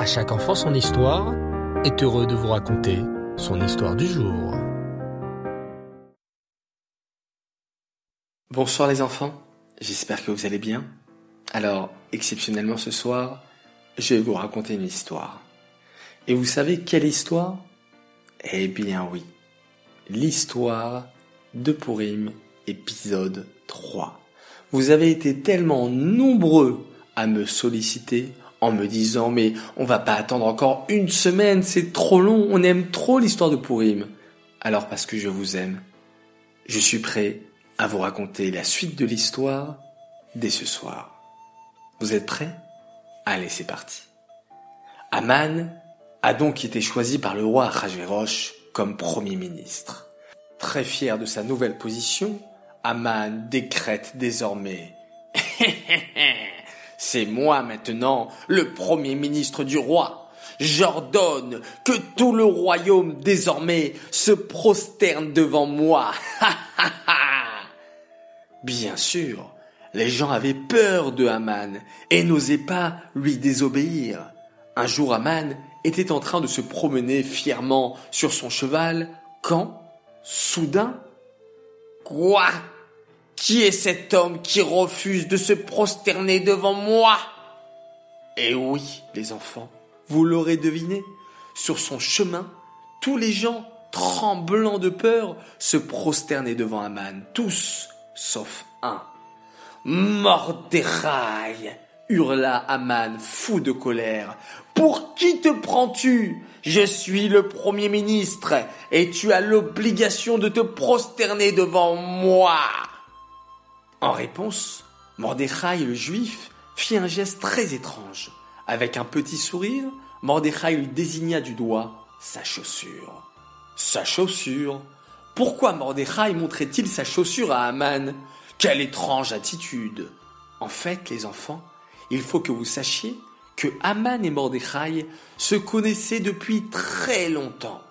À chaque enfant son histoire est heureux de vous raconter son histoire du jour. Bonsoir les enfants, j'espère que vous allez bien. Alors, exceptionnellement ce soir, je vais vous raconter une histoire. Et vous savez quelle histoire? Eh bien oui, l'histoire de Purim, épisode 3. Vous avez été tellement nombreux à me solliciter en me disant mais on va pas attendre encore une semaine, c'est trop long, on aime trop l'histoire de Purim. Alors parce que je vous aime, je suis prêt à vous raconter la suite de l'histoire dès ce soir. Vous êtes prêts? Allez, c'est parti. Aman a donc été choisi par le roi Achashverosh comme premier ministre. Très fier de sa nouvelle position, Aman décrète désormais C'est moi maintenant le premier ministre du roi. J'ordonne que tout le royaume désormais se prosterne devant moi. Bien sûr, les gens avaient peur de Haman et n'osaient pas lui désobéir. Un jour, Haman était en train de se promener fièrement sur son cheval quand, soudain, quoi? Qui est cet homme qui refuse de se prosterner devant moi? Eh oui, les enfants, vous l'aurez deviné, sur son chemin, tous les gens, tremblants de peur, se prosternaient devant Aman, tous, sauf un. Mordechai hurla Aman, fou de colère. Pour qui te prends-tu? Je suis le Premier ministre et tu as l'obligation de te prosterner devant moi. En réponse, Mordechai le juif fit un geste très étrange. Avec un petit sourire, Mordechai lui désigna du doigt sa chaussure. Sa chaussure? Pourquoi Mordechai montrait-il sa chaussure à Aman? Quelle étrange attitude En fait, les enfants, il faut que vous sachiez que Aman et Mordechai se connaissaient depuis très longtemps.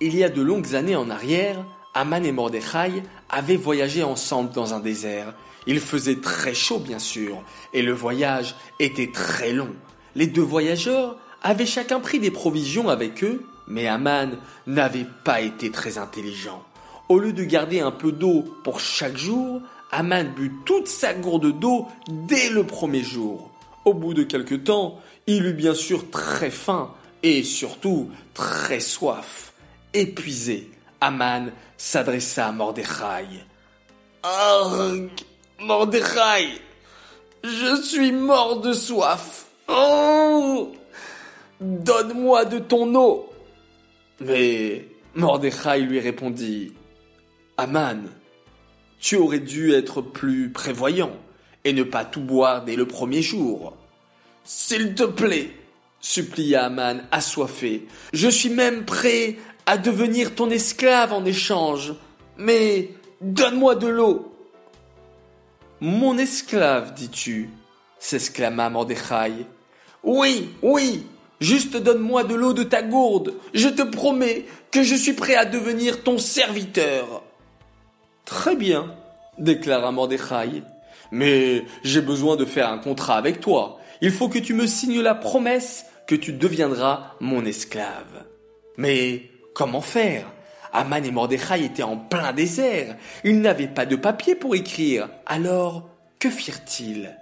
Il y a de longues années en arrière, Aman et Mordechai avaient voyagé ensemble dans un désert il faisait très chaud, bien sûr, et le voyage était très long. Les deux voyageurs avaient chacun pris des provisions avec eux, mais Aman n'avait pas été très intelligent. Au lieu de garder un peu d'eau pour chaque jour, Aman but toute sa gourde d'eau dès le premier jour. Au bout de quelque temps, il eut bien sûr très faim et surtout très soif. Épuisé, Aman s'adressa à Mordechai. Arg Mordechai, je suis mort de soif. Oh Donne-moi de ton eau. Mais Mordechai lui répondit Aman, tu aurais dû être plus prévoyant et ne pas tout boire dès le premier jour. S'il te plaît, supplia Aman assoiffé, je suis même prêt devenir ton esclave en échange, mais donne-moi de l'eau. Mon esclave, dis-tu s'exclama Mordechai. Oui, oui, juste donne-moi de l'eau de ta gourde, je te promets que je suis prêt à devenir ton serviteur. Très bien, déclara Mordechai. Mais j'ai besoin de faire un contrat avec toi. Il faut que tu me signes la promesse que tu deviendras mon esclave. Mais comment faire? Aman et Mordechai étaient en plein désert. Ils n'avaient pas de papier pour écrire. Alors, que firent-ils?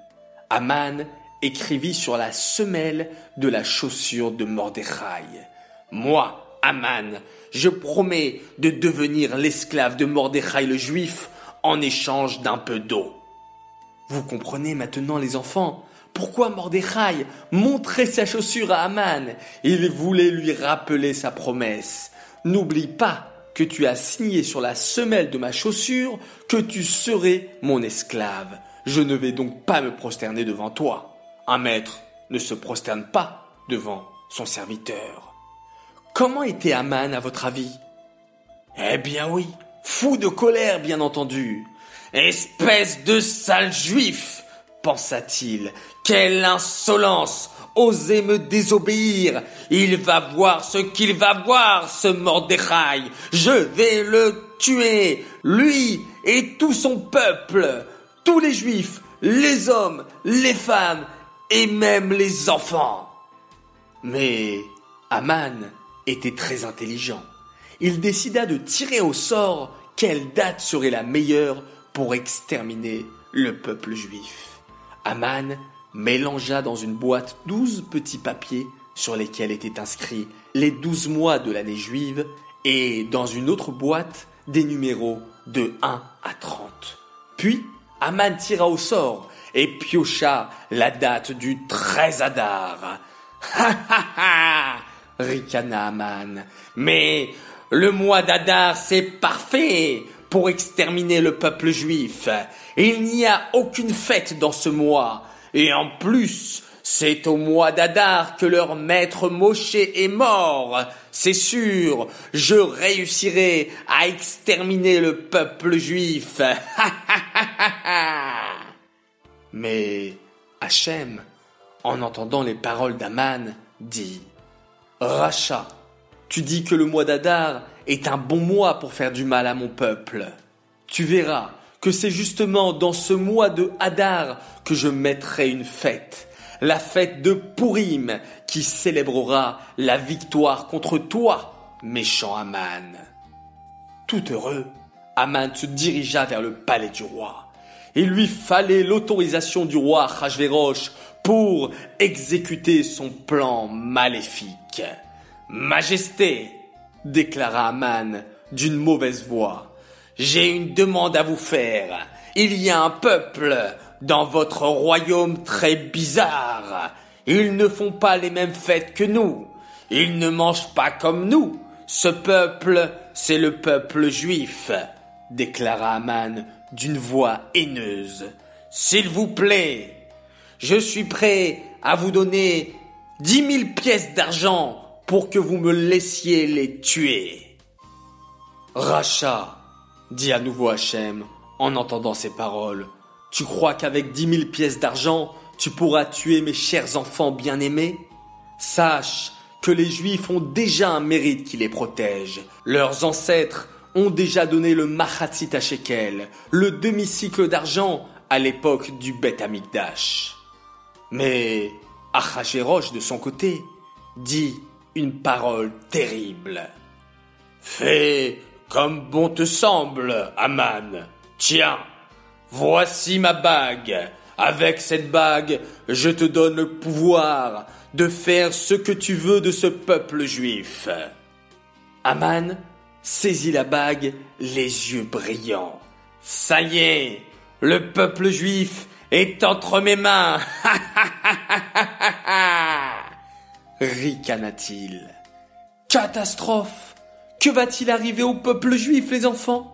Aman écrivit sur la semelle de la chaussure de Mordechai. Moi, Aman, je promets de devenir l'esclave de Mordechai le juif en échange d'un peu d'eau. Vous comprenez maintenant, les enfants, pourquoi Mordechai montrait sa chaussure à Aman? Il voulait lui rappeler sa promesse. N'oublie pas que tu as signé sur la semelle de ma chaussure que tu serais mon esclave. Je ne vais donc pas me prosterner devant toi. Un maître ne se prosterne pas devant son serviteur. Comment était Aman à votre avis? Eh bien oui, fou de colère bien entendu. Espèce de sale juif, pensa-t-il. Quelle insolence oser me désobéir. Il va voir ce qu'il va voir, ce Mordechai. Je vais le tuer, lui et tout son peuple, tous les juifs, les hommes, les femmes et même les enfants. Mais Aman était très intelligent. Il décida de tirer au sort quelle date serait la meilleure pour exterminer le peuple juif. Aman mélangea dans une boîte douze petits papiers sur lesquels étaient inscrits les douze mois de l'année juive et dans une autre boîte des numéros de 1 à 30. Puis, Aman tira au sort et piocha la date du 13 Adar. Ha ha ha ricana Aman. Mais le mois d'Adar, c'est parfait pour exterminer le peuple juif. Il n'y a aucune fête dans ce mois. Et en plus, c'est au mois d'Adar que leur maître Moshe est mort. C'est sûr, je réussirai à exterminer le peuple juif. Mais Hachem, en entendant les paroles d'Aman, dit Racha, tu dis que le mois d'Adar est un bon mois pour faire du mal à mon peuple. Tu verras que c'est justement dans ce mois de Hadar que je mettrai une fête, la fête de Purim, qui célébrera la victoire contre toi, méchant Aman. Tout heureux, Aman se dirigea vers le palais du roi. Il lui fallait l'autorisation du roi Rajverosh pour exécuter son plan maléfique. Majesté, déclara Aman d'une mauvaise voix, j'ai une demande à vous faire. Il y a un peuple dans votre royaume très bizarre. Ils ne font pas les mêmes fêtes que nous. Ils ne mangent pas comme nous. Ce peuple, c'est le peuple juif, déclara Aman d'une voix haineuse. S'il vous plaît, je suis prêt à vous donner dix mille pièces d'argent pour que vous me laissiez les tuer. Racha, dit à nouveau Hachem en entendant ces paroles. Tu crois qu'avec dix mille pièces d'argent, tu pourras tuer mes chers enfants bien-aimés? Sache que les Juifs ont déjà un mérite qui les protège. Leurs ancêtres ont déjà donné le Machatzit à Shekel, le demi-cycle d'argent à l'époque du Beth Amikdash. Mais Achashverosh, de son côté, dit une parole terrible. Fais comme bon te semble, Aman. Tiens, voici ma bague. Avec cette bague, je te donne le pouvoir de faire ce que tu veux de ce peuple juif. Aman saisit la bague, les yeux brillants. Ça y est, le peuple juif est entre mes mains. Ricana-t-il. Catastrophe que va-t-il arriver au peuple juif, les enfants?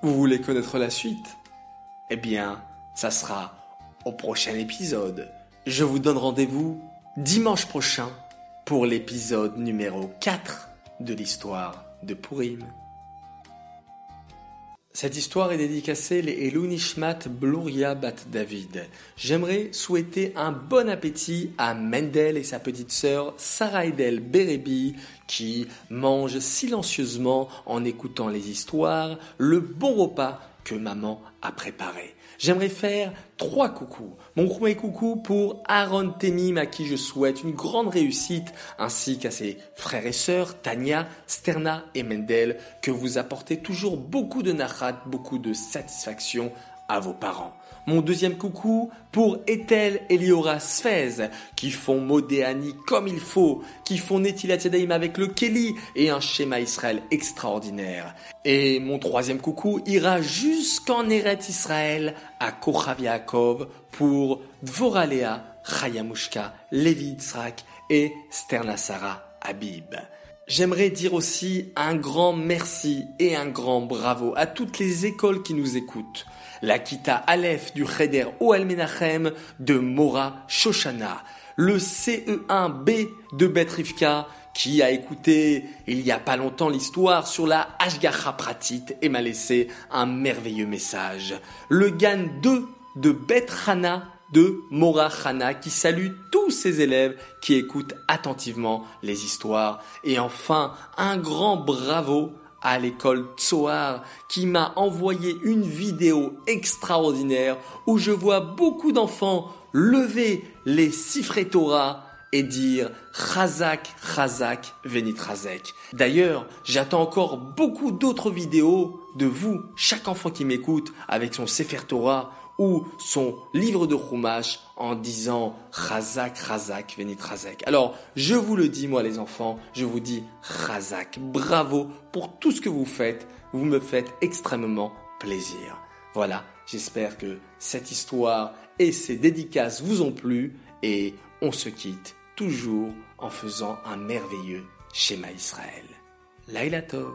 Vous voulez connaître la suite? Eh bien, ça sera au prochain épisode. Je vous donne rendez-vous dimanche prochain pour l'épisode numéro 4 de l'histoire de Purim. Cette histoire est dédicacée les Elunishmat Bluria Bat David. J'aimerais souhaiter un bon appétit à Mendel et sa petite sœur Sarah Edel Berebi qui mangent silencieusement en écoutant les histoires le bon repas que maman a préparé. J'aimerais faire trois coucous. Mon premier coucou pour Aaron Temim à qui je souhaite une grande réussite ainsi qu'à ses frères et sœurs Tania, Sterna et Mendel que vous apportez toujours beaucoup de nachat, beaucoup de satisfaction à vos parents. Mon deuxième coucou pour Ethel et Liora qui font Modéani comme il faut, qui font Netilat Yadayim avec le Kelly et un schéma Israël extraordinaire. Et mon troisième coucou ira jusqu'en Eret Israël à Kochav Yaakov pour Dvoralea, Chayamushka, Levi Yitzhak et Sternasara Habib. J'aimerais dire aussi un grand merci et un grand bravo à toutes les écoles qui nous écoutent la Kita Aleph du Cheder Oel Menachem de Mora Shoshana, le CE1B de Betrivka qui a écouté il y a pas longtemps l'histoire sur la Ashgacha Pratit et m'a laissé un merveilleux message. Le GAN 2 de Betrana de Mora Hana qui salue tous ses élèves qui écoutent attentivement les histoires. Et enfin, un grand bravo à l'école Tsoar qui m'a envoyé une vidéo extraordinaire où je vois beaucoup d'enfants lever les siffrets Torah et dire Chazak, Chazak, Venit Razek. D'ailleurs, j'attends encore beaucoup d'autres vidéos de vous, chaque enfant qui m'écoute, avec son Sefer Torah ou son livre de Chumash en disant Chazak, Chazak, Venit Razek. Alors, je vous le dis, moi les enfants, je vous dis Chazak, bravo pour tout ce que vous faites. Vous me faites extrêmement plaisir. Voilà, j'espère que cette histoire et ces dédicaces vous ont plu et on se quitte toujours en faisant un merveilleux schéma Israël. Laila Tov.